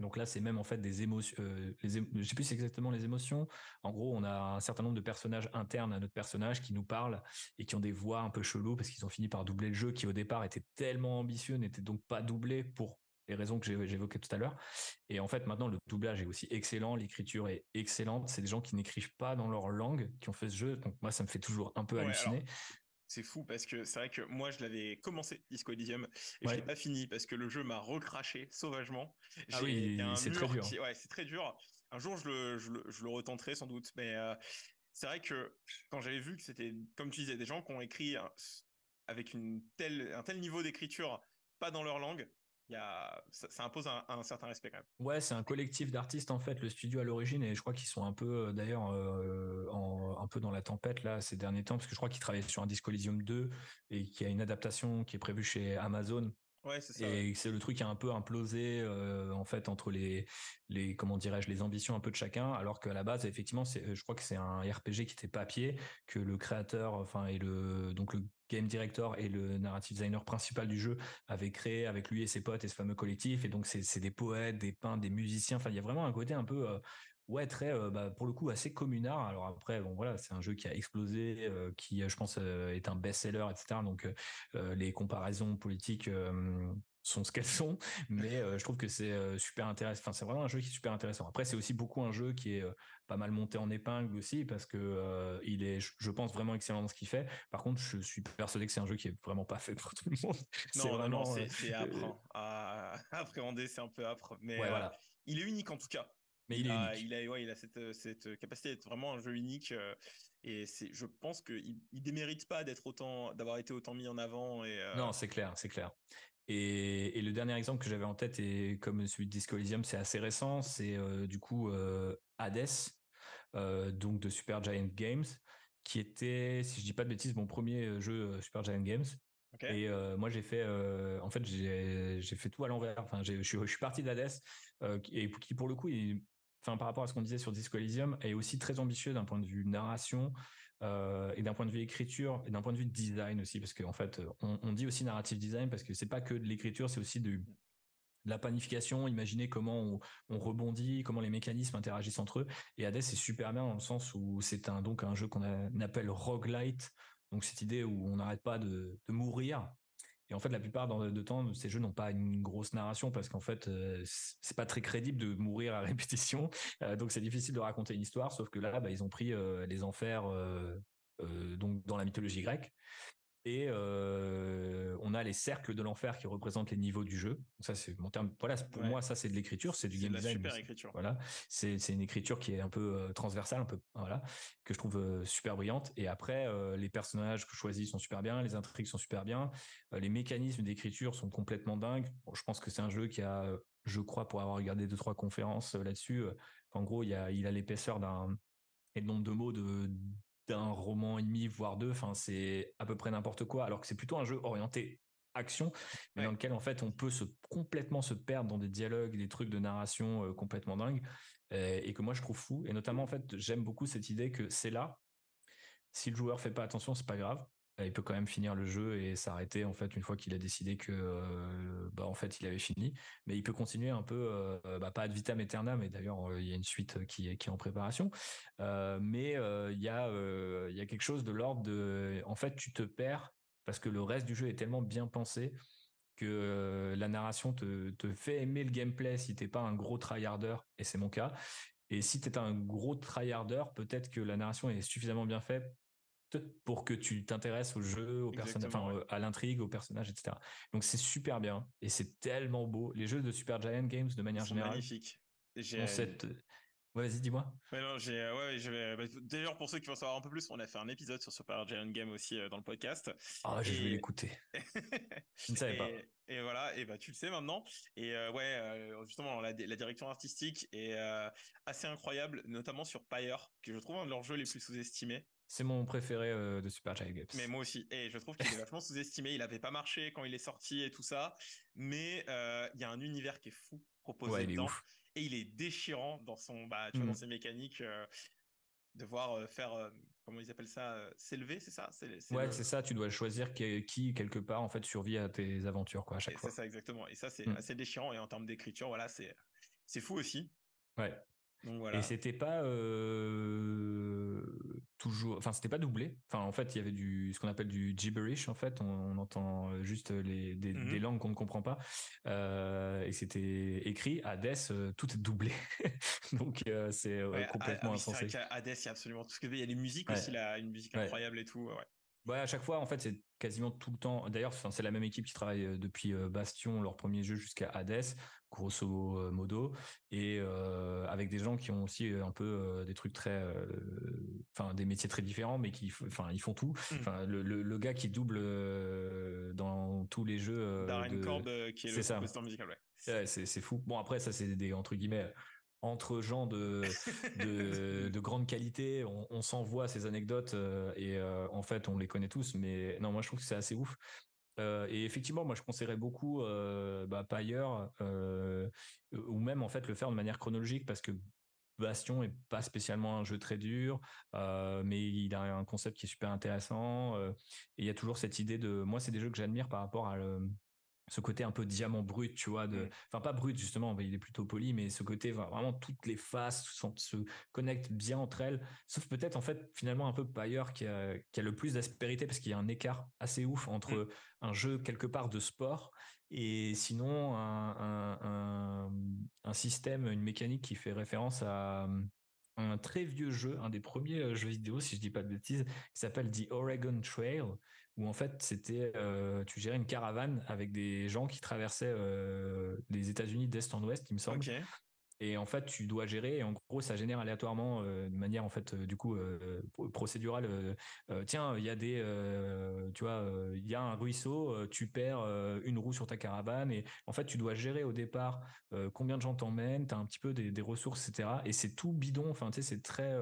donc là, c'est même en fait des émotions. Euh, les je sais plus exactement les émotions. En gros, on a un certain nombre de personnages internes à notre personnage qui nous parlent et qui ont des voix un peu cheloues parce qu'ils ont fini par doubler le jeu, qui au départ était tellement ambitieux, n'était donc pas doublé pour les raisons que j'évoquais tout à l'heure. Et en fait, maintenant, le doublage est aussi excellent, l'écriture est excellente. C'est des gens qui n'écrivent pas dans leur langue qui ont fait ce jeu. Donc moi, ça me fait toujours un peu halluciner.
C'est fou parce que c'est vrai que moi je l'avais commencé Disco Elysium et je l'ai pas fini parce que le jeu m'a recraché sauvagement.
Ah oui, c'est très dur.
ouais, c'est très dur. Un jour je le, je le, je le retenterai sans doute, mais euh, c'est vrai que quand j'avais vu que c'était, comme tu disais, des gens qui ont écrit avec une telle, un tel niveau d'écriture, pas dans leur langue, ça, impose un, certain respect quand même.
Ouais, c'est un collectif d'artistes en fait, le studio à l'origine, et je crois qu'ils sont un peu euh, d'ailleurs euh, un peu dans la tempête là ces derniers temps, parce que je crois qu'ils travaillent sur un Disco Elysium 2 et qu'il y a une adaptation qui est prévue chez Amazon. Et c'est le truc qui a un peu implosé euh, en fait entre les comment dirais-je les ambitions un peu de chacun, alors qu'à la base effectivement c'est je crois que c'est un RPG qui était papier, que le créateur enfin et le donc le game director et le narrative designer principal du jeu avait créé avec lui et ses potes et ce fameux collectif. Et donc, c'est des poètes, des peintres, des musiciens. Enfin, il y a vraiment un côté un peu, euh, ouais, très, euh, bah, pour le coup, assez communard. Alors après, bon, voilà, c'est un jeu qui a explosé, euh, qui, je pense, est un best-seller, etc. Donc, les comparaisons politiques sont ce qu'elles sont, mais je trouve que c'est super intéressant. Enfin, c'est vraiment un jeu qui est super intéressant. Après, c'est aussi beaucoup un jeu qui est pas mal monté en épingle aussi parce que il est, je pense, vraiment excellent dans ce qu'il fait. Par contre, je suis persuadé que c'est un jeu qui est vraiment pas fait pour tout le monde.
Non, vraiment, c'est âpre hein. à appréhender, c'est un peu âpre, mais voilà. il est unique en tout cas.
Mais il, a,
il a, ouais, il a cette, cette capacité d'être vraiment un jeu unique. et c'est, je pense qu'il il démérite pas d'être autant, d'avoir été autant mis en avant. Et,
Non, c'est clair, c'est clair. Et, le dernier exemple que j'avais en tête, et comme celui de Disco Elysium, c'est assez récent, c'est du coup Hades, donc de Super Giant Games, qui était, si je dis pas de bêtises, mon premier jeu Super Giant Games. Et moi j'ai fait, en fait j'ai fait tout à l'envers. Enfin, je suis, je suis parti d'Hades, et qui pour le coup, par rapport à ce qu'on disait sur Disco Elysium, est aussi très ambitieux d'un point de vue narration, euh, et d'un point de vue écriture et d'un point de vue design aussi parce qu'en fait on, dit aussi narrative design parce que c'est pas que de l'écriture c'est aussi de, la panification, imaginer comment on, on, rebondit, comment les mécanismes interagissent entre eux. Et Hades c'est super bien dans le sens où c'est un donc un jeu qu'on appelle roguelite, donc cette idée où on n'arrête pas de, mourir et en fait, la plupart de temps, ces jeux n'ont pas une grosse narration parce qu'en fait, euh, c'est pas très crédible de mourir à répétition. Euh, donc, c'est difficile de raconter une histoire. Sauf que là, bah, ils ont pris euh, les enfers donc dans la mythologie grecque. Et euh, on a les cercles de l'enfer qui représentent les niveaux du jeu. ça c'est mon terme. Voilà, pour moi ça c'est de l'écriture, c'est du game design.
Super écriture.
Voilà, c'est une écriture qui est un peu euh, transversale, un peu voilà, que je trouve euh, super brillante. Et après les personnages que je choisis sont super bien, les intrigues sont super bien, les mécanismes d'écriture sont complètement dingues. je pense que c'est un jeu qui a, je crois, pour avoir regardé deux trois conférences là-dessus, en gros il a il a l'épaisseur d'un et le nombre de mots de d'un roman et demi, voire deux. Enfin, c'est à peu près n'importe quoi, alors que c'est plutôt un jeu orienté action, mais dans lequel en fait on peut se complètement se perdre dans des dialogues, des trucs de narration euh, complètement dingues, euh, et que moi je trouve fou. Et notamment en fait, j'aime beaucoup cette idée que c'est là. Si le joueur fait pas attention, c'est pas grave. Euh, il peut quand même finir le jeu et s'arrêter en fait une fois qu'il a décidé que euh, bah en fait il avait fini. Mais il peut continuer un peu euh, bah, pas ad vitam aeternam mais d'ailleurs il y a une suite qui est qui est en préparation. Mais il y a il y a quelque chose de l'ordre de en fait tu te perds parce que le reste du jeu est tellement bien pensé que la narration te, te fait aimer le gameplay si t'es pas un gros tryharder et c'est mon cas. Et si t'es un gros tryharder peut-être que la narration est suffisamment bien faite pour que tu t'intéresses au jeu, au personnage, enfin, euh, à l'intrigue, aux personnages, etc. Donc c'est super bien et c'est tellement beau. Les jeux de Super Giant Games, de manière générale. J'ai cette vas-y, dis-moi.
Ouais, non, j'ai, euh, ouais. Bah, d'ailleurs, pour ceux qui veulent savoir un peu plus, on a fait un épisode sur Super Giant Game aussi euh, dans le podcast.
Ah, je vais l'écouter. je ne savais pas.
Et voilà, et bah tu le sais maintenant. Et ouais, justement, la, la, direction artistique est assez incroyable, notamment sur Pyre, que je trouve un de leurs jeux les plus sous-estimés.
C'est mon préféré euh, de Super Giant Games.
Mais moi aussi. Et je trouve qu'il est vachement sous-estimé. Il avait pas marché quand il est sorti et tout ça. Mais euh, il y a un univers qui est fou proposé dedans. Et il est déchirant dans son, bah, tu vois, dans mm. ses mécaniques. Euh, de voir faire, comment ils appellent ça, s'élever, c'est ça?
Ouais, c'est ça. Tu dois choisir qui, quelque part, en fait, survit à tes aventures, quoi, à chaque fois.
C'est ça, exactement. Et ça, c'est mm. assez déchirant. Et en termes d'écriture, voilà, c'est, c'est fou aussi.
Ouais. Et c'était pas euh, toujours, enfin c'était pas doublé. Enfin en fait il y avait du ce qu'on appelle du gibberish en fait. On, entend juste les des, mmh langues qu'on ne comprend pas. Euh, et c'était écrit Hades, euh, tout est doublé. Donc c'est complètement ah, insensé.
Hades il y a absolument tout ce que il y a les musiques aussi là, une musique incroyable et tout. Ouais.
Ouais, à chaque fois, en fait, c'est quasiment tout le temps. D'ailleurs, c'est la même équipe qui travaille euh, depuis euh, Bastion, leur premier jeu, jusqu'à Hades, grosso euh, modo, et avec des gens qui ont aussi un peu des trucs très, enfin, des métiers très différents, mais qui, enfin, ils font tout. Mmh. Enfin, le, gars qui double dans tous les jeux.
Darren de... qui est, le compositeur musical,
ouais. c'est fou. Bon, après, ça, c'est des entre guillemets entre gens de de, grande qualité, on, s'envoie ces anecdotes euh, et euh, en fait on les connaît tous. Mais non, moi je trouve que c'est assez ouf. Euh, et effectivement, moi je conseillerais beaucoup bah, ailleurs ou même en fait le faire de manière chronologique parce que Bastion est pas spécialement un jeu très dur, mais il a un concept qui est super intéressant. et il y a toujours cette idée de, moi c'est des jeux que j'admire par rapport à ce côté un peu diamant brut, tu vois, de, enfin pas brut justement, il est plutôt poli, mais ce côté vraiment toutes les faces se connectent bien entre elles, sauf peut-être en fait finalement un peu Pyre qui a, qui a le plus d'aspérité parce qu'il y a un écart assez ouf entre mmh. un jeu quelque part de sport et sinon un, un, un, système, une mécanique qui fait référence à un très vieux jeu, un des premiers euh, jeux vidéo, si je dis pas de bêtises, qui s'appelle The Oregon Trail, où en fait c'était euh, tu gérais une caravane avec des gens qui traversaient euh, les États-Unis d'est en ouest, il me semble. Et en fait, tu dois gérer. Et en gros, ça génère aléatoirement, euh, de manière en fait, du coup, procédurale. tiens, il y a des, tu vois, il y a un ruisseau. tu perds une roue sur ta caravane. Et en fait, tu dois gérer au départ combien de gens t'emmènent. T'as un petit peu des, des ressources, etc. Et c'est tout bidon. Enfin, tu sais, c'est très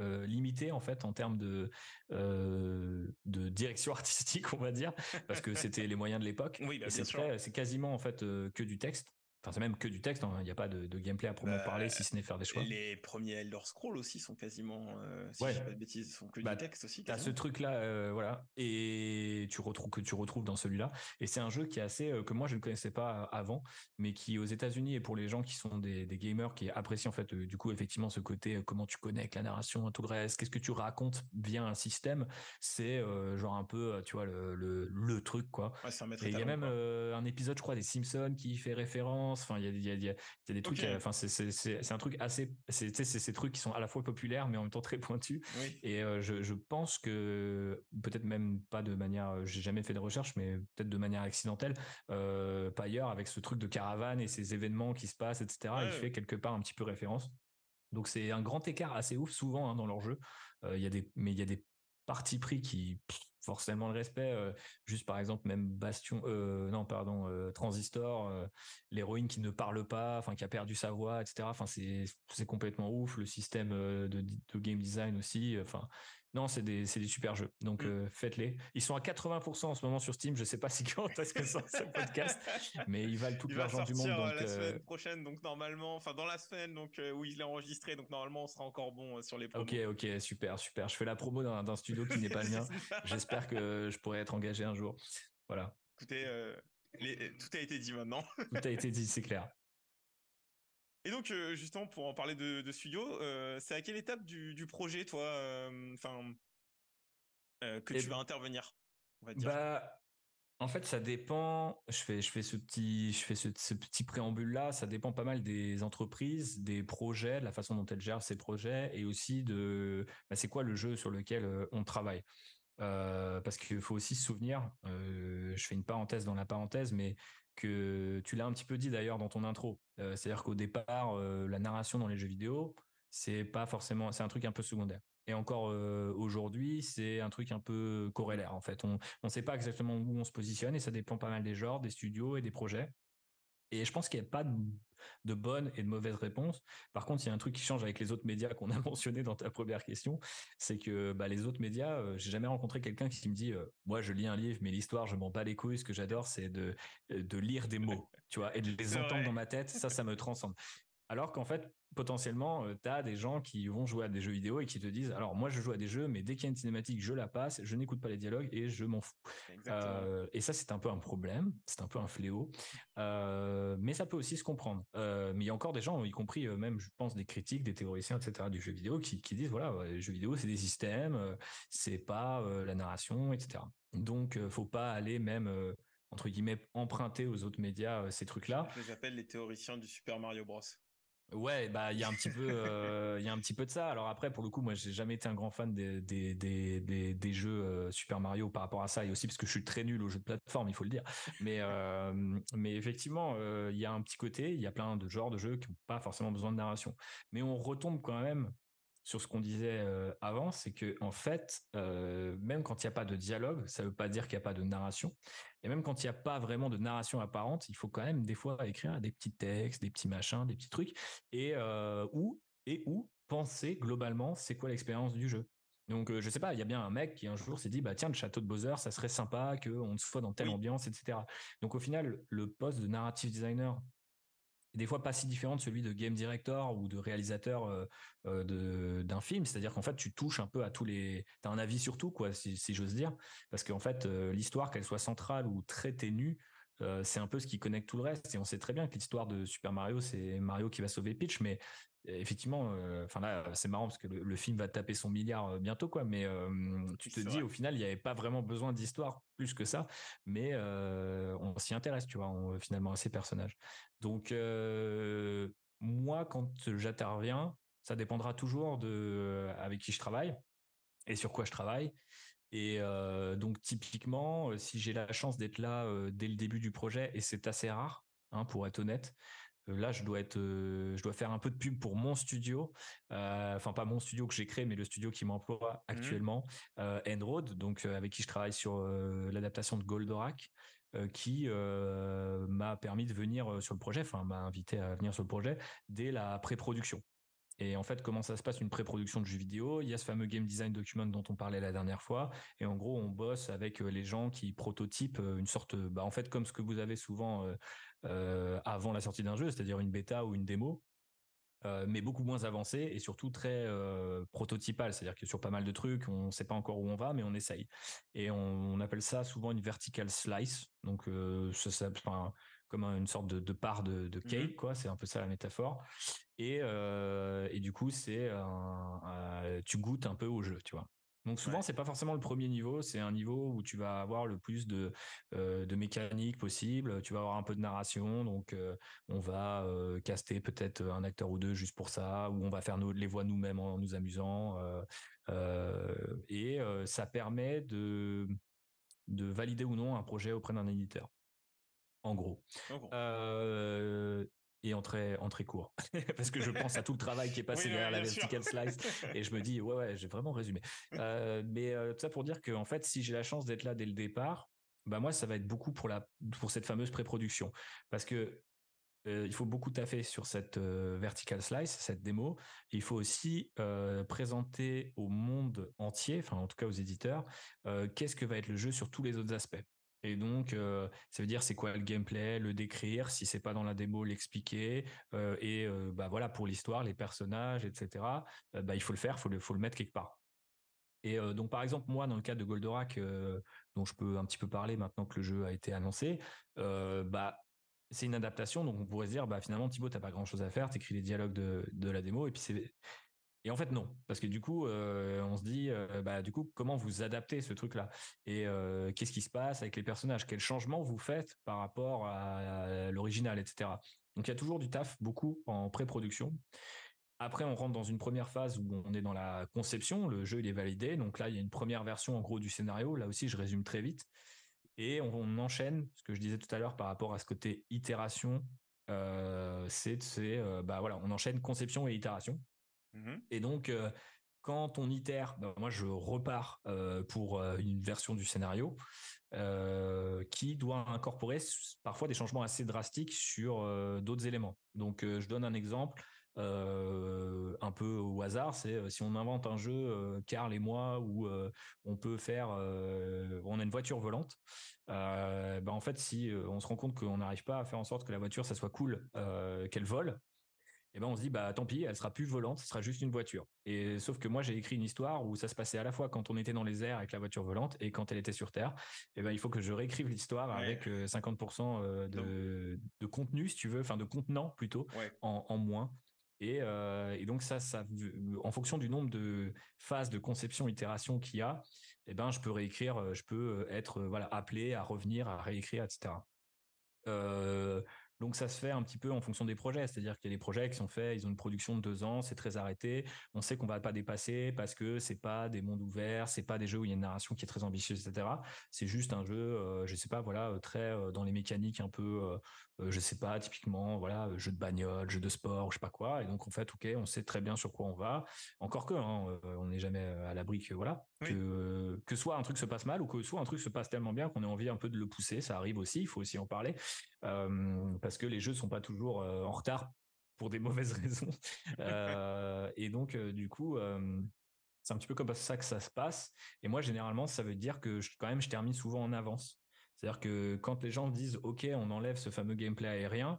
euh, limité en fait en termes de euh, de direction artistique on va dire parce que c'était les moyens de l'époque.
Oui, bah,
c'est quasiment en fait euh, que du texte Enfin, c'est même que du texte, hein. il n'y a pas de, gameplay à proprement parler, si ce n'est faire des choix.
Les premiers Elder Scrolls aussi sont quasiment, euh, si ouais. pas de bêtises, sont que du bah, texte aussi.
T'as ce truc-là, euh, voilà, et tu retrouves que tu retrouves dans celui-là. Et c'est un jeu qui est assez euh, que moi je ne connaissais pas avant, mais qui aux États-Unis et pour les gens qui sont des, gamers qui apprécient en fait du coup effectivement ce côté comment tu connectes la narration, tout le reste, qu'est-ce que tu racontes via un système, c'est genre un peu, tu vois le, le, truc quoi.
Ouais,
et il y a même un épisode, je crois, des Simpsons qui fait référence danse. Enfin, il y a, y, a, y a, des trucs. Enfin, c'est c'est un truc assez. C'est ces trucs qui sont à la fois populaires mais en même temps très pointus. Et je, je pense que peut-être même pas de manière. J'ai jamais fait de recherche, mais peut-être de manière accidentelle. Euh, ailleurs avec ce truc de caravane et ces événements qui se passent, etc. il fait quelque part un petit peu référence. Donc c'est un grand écart assez ouf souvent hein, dans leur jeu. Il y a des, mais il y a des partis pris qui forcément le respect. Euh, juste par exemple, même Bastion, euh, non pardon, euh, Transistor, l'héroïne qui ne parle pas, enfin qui a perdu sa voix, etc. C'est complètement ouf. Le système de, game design aussi. Non, c'est des, c'est des super jeux. Donc, mmh. faites-les. Ils sont à 80% en ce moment sur Steam. Je sais pas si quand est-ce que sort ce podcast, mais ils valent tout l'argent du monde. Donc,
la semaine prochaine, donc normalement, enfin dans la semaine, donc où il est enregistré, donc normalement on sera encore bon sur les promos.
Ok, ok, super, super. Je fais la promo d'un, studio qui n'est pas le mien. J'espère que je pourrais être engagé un jour. Voilà.
Écoutez, tout a été dit maintenant.
tout a été dit, c'est clair.
Et donc, justement, pour en parler de, studio, c'est à quelle étape du, projet, toi, enfin, que tu vas intervenir
on va dire? Bah, en fait, ça dépend. Je fais, je fais ce petit, je fais ce, petit préambule là. Ça dépend pas mal des entreprises, des projets, de la façon dont elles gèrent ces projets, et aussi de, bah, c'est quoi le jeu sur lequel on travaille. parce qu'il faut aussi se souvenir. je fais une parenthèse dans la parenthèse, mais tu l'as un petit peu dit d'ailleurs dans ton intro. Euh, c'est-à-dire qu'au départ, euh, la narration dans les jeux vidéo, c'est pas forcément, un truc un peu secondaire. Et encore euh, aujourd'hui, c'est un truc un peu corrélaire en fait. On ne sait pas exactement où on se positionne et ça dépend pas mal des genres, des studios et des projets. Et je pense qu'il n'y a pas de, de bonne et de mauvaise réponse. Par contre, il y a un truc qui change avec les autres médias qu'on a mentionné dans ta première question, c'est que bah, les autres médias, euh, j'ai jamais rencontré quelqu'un qui me dit, euh, moi je lis un livre, mais l'histoire je m'en bats les couilles. Ce que j'adore, c'est de de lire des mots, tu vois, et de les entendre dans ma tête. Ça, ça me transcende. Alors qu'en fait, potentiellement, euh, tu as des gens qui vont jouer à des jeux vidéo et qui te disent, alors moi je joue à des jeux, mais dès qu'il y a une cinématique, je la passe, je n'écoute pas les dialogues et je m'en fous. Euh, et ça, c'est un peu un problème, c'est un peu un fléau, euh, mais ça peut aussi se comprendre. mais il y a encore des gens, y compris même, je pense, des critiques, des théoriciens, etc., du jeu vidéo, qui, disent, voilà, les jeux vidéo, c'est des systèmes, c'est pas la narration, etc. Donc, faut pas aller même entre guillemets emprunter aux autres médias ces trucs-là.
Je les appelle les théoriciens du Super Mario Bros.
Ouais, bah il y a un petit peu, euh, il y a un petit peu de ça. Alors après, pour le coup, moi, j'ai jamais été un grand fan des des des des, jeux euh, Super Mario par rapport à ça, et aussi parce que je suis très nul aux jeux de plateforme, il faut le dire. Mais euh, mais effectivement, il y a un petit côté, il y a plein de genres de jeux qui n'ont pas forcément besoin de narration, mais on retombe quand même sur ce qu'on disait avant, c'est que en fait, même quand il n'y a pas de dialogue, ça ne veut pas dire qu'il n'y a pas de narration. Et même quand il n'y a pas vraiment de narration apparente, il faut quand même des fois écrire des petits textes, des petits machins, des petits trucs, et où et où penser globalement c'est quoi l'expérience du jeu. Donc je sais pas, il y a bien un mec qui un jour s'est dit bah tiens le château de Bowser ça serait sympa qu'on se soit dans telle ambiance etc. Donc au final le poste de narrative designer des fois pas si différent de celui de game director ou de réalisateur euh, euh, d'un film. C'est-à-dire qu'en fait, tu touches un peu à tous les. T'as un avis sur tout, quoi, si, j'ose dire, parce qu'en fait, euh, l'histoire, qu'elle soit centrale ou très ténue, c'est un peu ce qui connecte tout le reste. Et on sait très bien que l'histoire de Super Mario, c'est Mario qui va sauver Peach, mais effectivement, enfin là, c'est marrant parce que le, film va taper son milliard bientôt, quoi. Mais tu te dis, au final, il n'y avait pas vraiment besoin d'histoire plus que ça, mais on s'y intéresse, tu vois, finalement à ces personnages. Donc moi, quand j'interviens, ça dépendra toujours de avec qui je travaille et sur quoi je travaille. Et donc typiquement, si j'ai la chance d'être là dès le début du projet, et c'est assez rare, hein, pour être honnête, là je dois être je dois faire un peu de pub pour mon studio enfin pas mon studio que j'ai créé mais le studio qui m'emploie mmh. actuellement euh, Enroad donc avec qui je travaille sur l'adaptation de Goldorak qui m'a permis de venir sur le projet enfin m'a invité à venir sur le projet dès la pré-production et en fait, comment ça se passe une pré-production de jeux vidéo? Il y a ce fameux game design document dont on parlait la dernière fois. Et en gros, on bosse avec les gens qui prototypent une sorte, bah, en fait, comme ce que vous avez souvent avant la sortie d'un jeu, c'est-à-dire une bêta ou une démo. mais beaucoup moins avancée et surtout très prototypale, c'est-à-dire que sur pas mal de trucs, on ne sait pas encore où on va, mais on essaye. Et on, appelle ça souvent une vertical slice. Donc, ça, ça, comme une sorte de, part de, de mmh cake, quoi. C'est un peu ça la métaphore. Et, et du coup, c'est tu goûtes un peu au jeu, tu vois. Donc souvent c'est pas forcément le premier niveau, c'est un niveau où tu vas avoir le plus de de mécanique possible. Tu vas avoir un peu de narration, donc on va caster peut-être un acteur ou deux juste pour ça, ou on va faire les voix nous-mêmes en nous amusant. et ça permet de de valider ou non un projet auprès d'un éditeur. En gros. et en très, en très court. Parce que je pense à tout le travail qui est passé derrière la vertical slice et je me dis, ouais, ouais, j'ai vraiment résumé. mais tout ça pour dire que, en fait, si j'ai la chance d'être là dès le départ, bah moi, ça va être beaucoup pour la, pour cette fameuse pré-production. Parce que il faut beaucoup taffer sur cette vertical slice, cette démo. Il faut aussi présenter au monde entier, enfin en tout cas aux éditeurs, qu'est-ce que va être le jeu sur tous les autres aspects. Et donc, ça veut dire c'est quoi le gameplay, le décrire, si c'est pas dans la démo, l'expliquer. et bah voilà pour l'histoire, les personnages, etc. bah il faut le faire, faut le faut le mettre quelque part. Et donc par exemple moi dans le cas de Goldorak, dont je peux un petit peu parler maintenant que le jeu a été annoncé, bah c'est une adaptation, donc on pourrait se dire, bah finalement Thibaut, t'as pas grand chose à faire, t'écris les dialogues de, de la démo, et puis c'est et en fait non, parce que du coup, euh, on se dit, euh, bah du coup, comment vous adaptez ce truc-là? Et euh, qu'est-ce qui se passe avec les personnages, quel changement vous faites par rapport à, l'original, etc. Donc il y a toujours du taf, beaucoup en pré-production. Après, on rentre dans une première phase où on est dans la conception, le jeu il est validé, donc là il y a une première version en gros du scénario. Là aussi, je résume très vite. Et on, enchaîne, ce que je disais tout à l'heure par rapport à ce côté itération, c'est bah voilà, on enchaîne conception et itération. Mmh et donc quand on itère, bah, moi je repars pour une version du scénario qui doit incorporer parfois des changements assez drastiques sur d'autres éléments. Donc je donne un exemple. Un peu au hasard, c'est si on invente un jeu, Carl et moi, où on peut faire, on a une voiture volante. bah en fait, si on se rend compte qu'on n'arrive pas à faire en sorte que la voiture ça soit cool, qu'elle vole, et ben on se dit bah tant pis, elle sera plus volante, ce sera juste une voiture. Et sauf que moi j'ai écrit une histoire où ça se passait à la fois quand on était dans les airs avec la voiture volante et quand elle était sur terre. Et ben il faut que je réécrive l'histoire avec 50% de, de, contenu si tu veux, enfin de contenant plutôt en, en moins. Euh, et, donc ça, ça, en fonction du nombre de phases de conception, itération qu'il y a, eh ben je peux réécrire, euh, je peux euh, être voilà appelé à revenir, à réécrire, etc. Donc ça se fait un petit peu en fonction des projets, c'est-à-dire qu'il y a des projets qui sont faits, ils ont une production de deux ans, c'est très arrêté, on sait qu'on va pas dépasser parce que c'est pas des mondes ouverts, c'est pas des jeux où il y a une narration qui est très ambitieuse, etc. C'est juste un jeu, euh, je sais pas, voilà, très euh, dans les mécaniques un peu, euh, je sais pas, typiquement, voilà, jeu de bagnole, jeu de sport, je sais pas quoi, et donc en fait, ok, on sait très bien sur quoi on va. Encore que, hein, on n'est jamais à l'abri que voilà, que que soit un truc se passe mal ou que soit un truc se passe tellement bien qu'on ait envie un peu de le pousser, ça arrive aussi, il faut aussi en parler. Parce que les jeux sont pas toujours en retard pour des mauvaises raisons. et donc, du coup, c'est un petit peu comme ça que ça se passe. Et moi, généralement, ça veut dire que je, quand même, je termine souvent en avance. C'est-à-dire que quand les gens disent, OK, on enlève ce fameux gameplay aérien,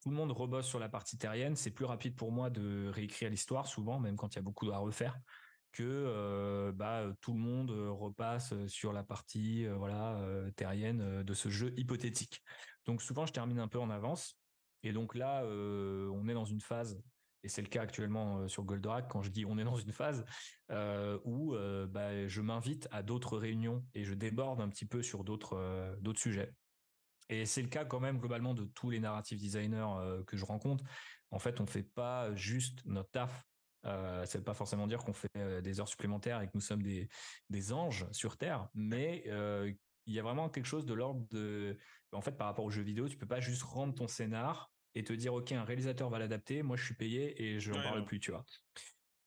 tout le monde rebosse sur la partie terrienne. C'est plus rapide pour moi de réécrire l'histoire, souvent, même quand il y a beaucoup à refaire, que bah, tout le monde repasse sur la partie voilà terrienne de ce jeu hypothétique. Donc souvent, je termine un peu en avance. Et donc là, euh, on est dans une phase, et c'est le cas actuellement euh, sur Goldorak, quand je dis on est dans une phase euh, où bah, je m'invite à d'autres réunions et je déborde un petit peu sur d'autres d'autres sujets. Et c'est le cas quand même globalement de tous les narrative designers que je rencontre. En fait, on fait pas juste notre taf. Euh, ça veut pas forcément dire qu'on fait des heures supplémentaires et que nous sommes des, des anges sur Terre, mais il y a vraiment quelque chose de l'ordre de, en fait, par rapport aux jeux vidéo, tu peux pas juste rendre ton scénar et te dire, OK, un réalisateur va l'adapter, moi je suis payé et je n'en parle plus, tu vois.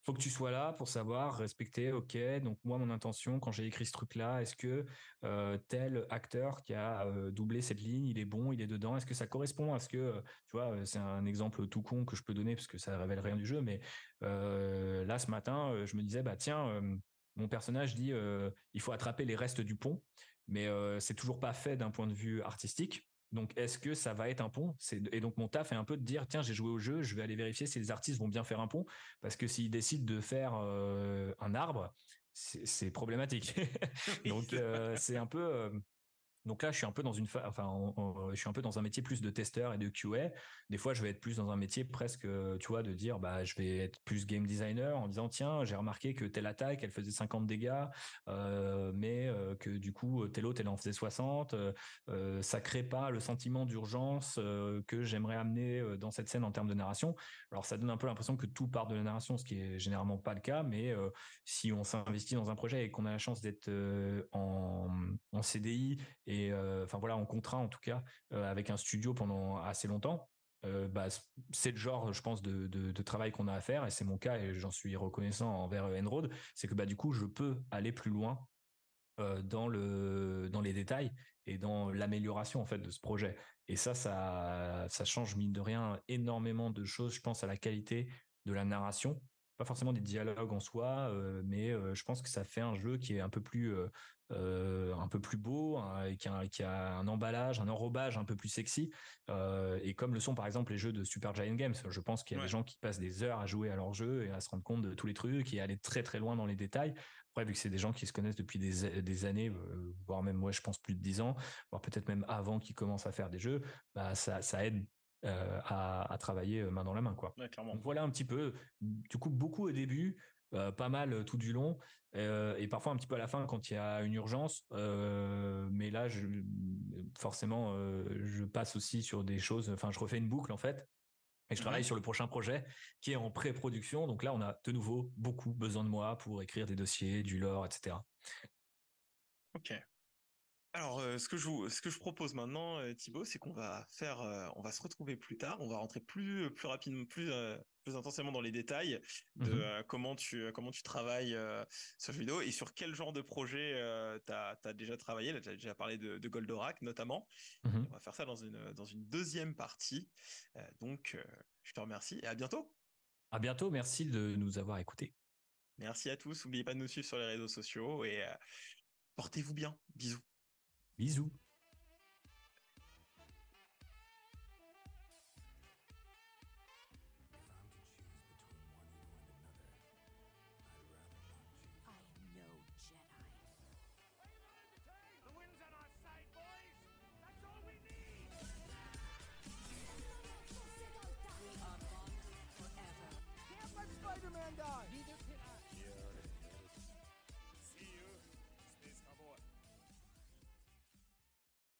Faut que tu sois là pour savoir respecter, ok, donc moi mon intention quand j'ai écrit ce truc-là, est-ce que euh, tel acteur qui a euh, doublé cette ligne, il est bon, il est dedans, est-ce que ça correspond à ce que, tu vois, c'est un exemple tout con que je peux donner parce que ça révèle rien du jeu, mais euh, là ce matin, je me disais, bah tiens, mon personnage dit, il faut attraper les restes du pont mais c'est toujours pas fait d'un point de vue artistique. Donc, est-ce que ça va être un pont? Et donc, mon taf est un peu de dire, tiens, j'ai joué au jeu, je vais aller vérifier si les artistes vont bien faire un pont, parce que s'ils décident de faire un arbre, c'est problématique. donc, c'est un peu Donc là, je suis un peu dans une, enfin, je suis un peu dans un métier plus de testeur et de QA. Des fois, je vais être plus dans un métier presque, tu vois, de dire, bah, je vais être plus game designer en disant, tiens, j'ai remarqué que telle attaque, elle faisait 50 dégâts, euh, mais euh, que du coup, telle autre, elle en faisait 60. Euh, ça crée pas le sentiment d'urgence que j'aimerais amener dans cette scène en termes de narration. Alors, ça donne un peu l'impression que tout part de la narration, ce qui est généralement pas le cas, mais si on s'investit dans un projet et qu'on a la chance d'être en, en CDI et et euh, enfin voilà, en contrat en tout cas euh, avec un studio pendant assez longtemps. Euh, bah, c'est le genre, je pense, de, travail qu'on a à faire, et c'est mon cas, et j'en suis reconnaissant envers Enroad, c'est que bah du coup, je peux aller plus loin dans le dans les détails et dans l'amélioration en fait de ce projet. Et ça, ça change mine de rien énormément de choses. Je pense à la qualité de la narration, pas forcément des dialogues en soi, mais je pense que ça fait un jeu qui est un peu plus euh, un peu plus beau, hein, qui a, qui a, un emballage, un enrobage un peu plus sexy. Euh, et comme le sont par exemple les jeux de Super Giant Games, je pense qu'il y a des gens qui passent des heures à jouer à leur jeu et à se rendre compte de tous les trucs et à aller très très loin dans les détails. Après, vu que c'est des gens qui se connaissent depuis des, des années, euh, voire même moi je pense plus de 10 ans, voire peut-être même avant qu'ils commencent à faire des jeux, bah ça, ça aide à, à, travailler main dans la main quoi. Donc voilà un petit peu. Du coup beaucoup au début, euh, pas mal euh, tout du long euh, et parfois un petit peu à la fin quand il y a une urgence. mais là, je, forcément, je passe aussi sur des choses. Enfin, je refais une boucle en fait. Et je travaille sur le prochain projet qui est en pré-production. Donc là, on a de nouveau beaucoup besoin de moi pour écrire des dossiers, du lore, etc.
Ok. Alors, ce que je vous, ce que je propose maintenant, Thibaut, c'est qu'on va faire, on va se retrouver plus tard. On va rentrer plus, plus rapidement, plus, plus intensément dans les détails de mmh comment tu, comment tu travailles sur ce vidéo et sur quel genre de projet tu as, déjà travaillé. Là, tu as déjà parlé de, Goldorak notamment. Mmh on va faire ça dans une, dans une deuxième partie. donc, je te remercie et à bientôt.
À bientôt. Merci de nous avoir écoutés.
Merci à tous. N'oubliez pas de nous suivre sur les réseaux sociaux et portez-vous bien. Bisous.
Bisous.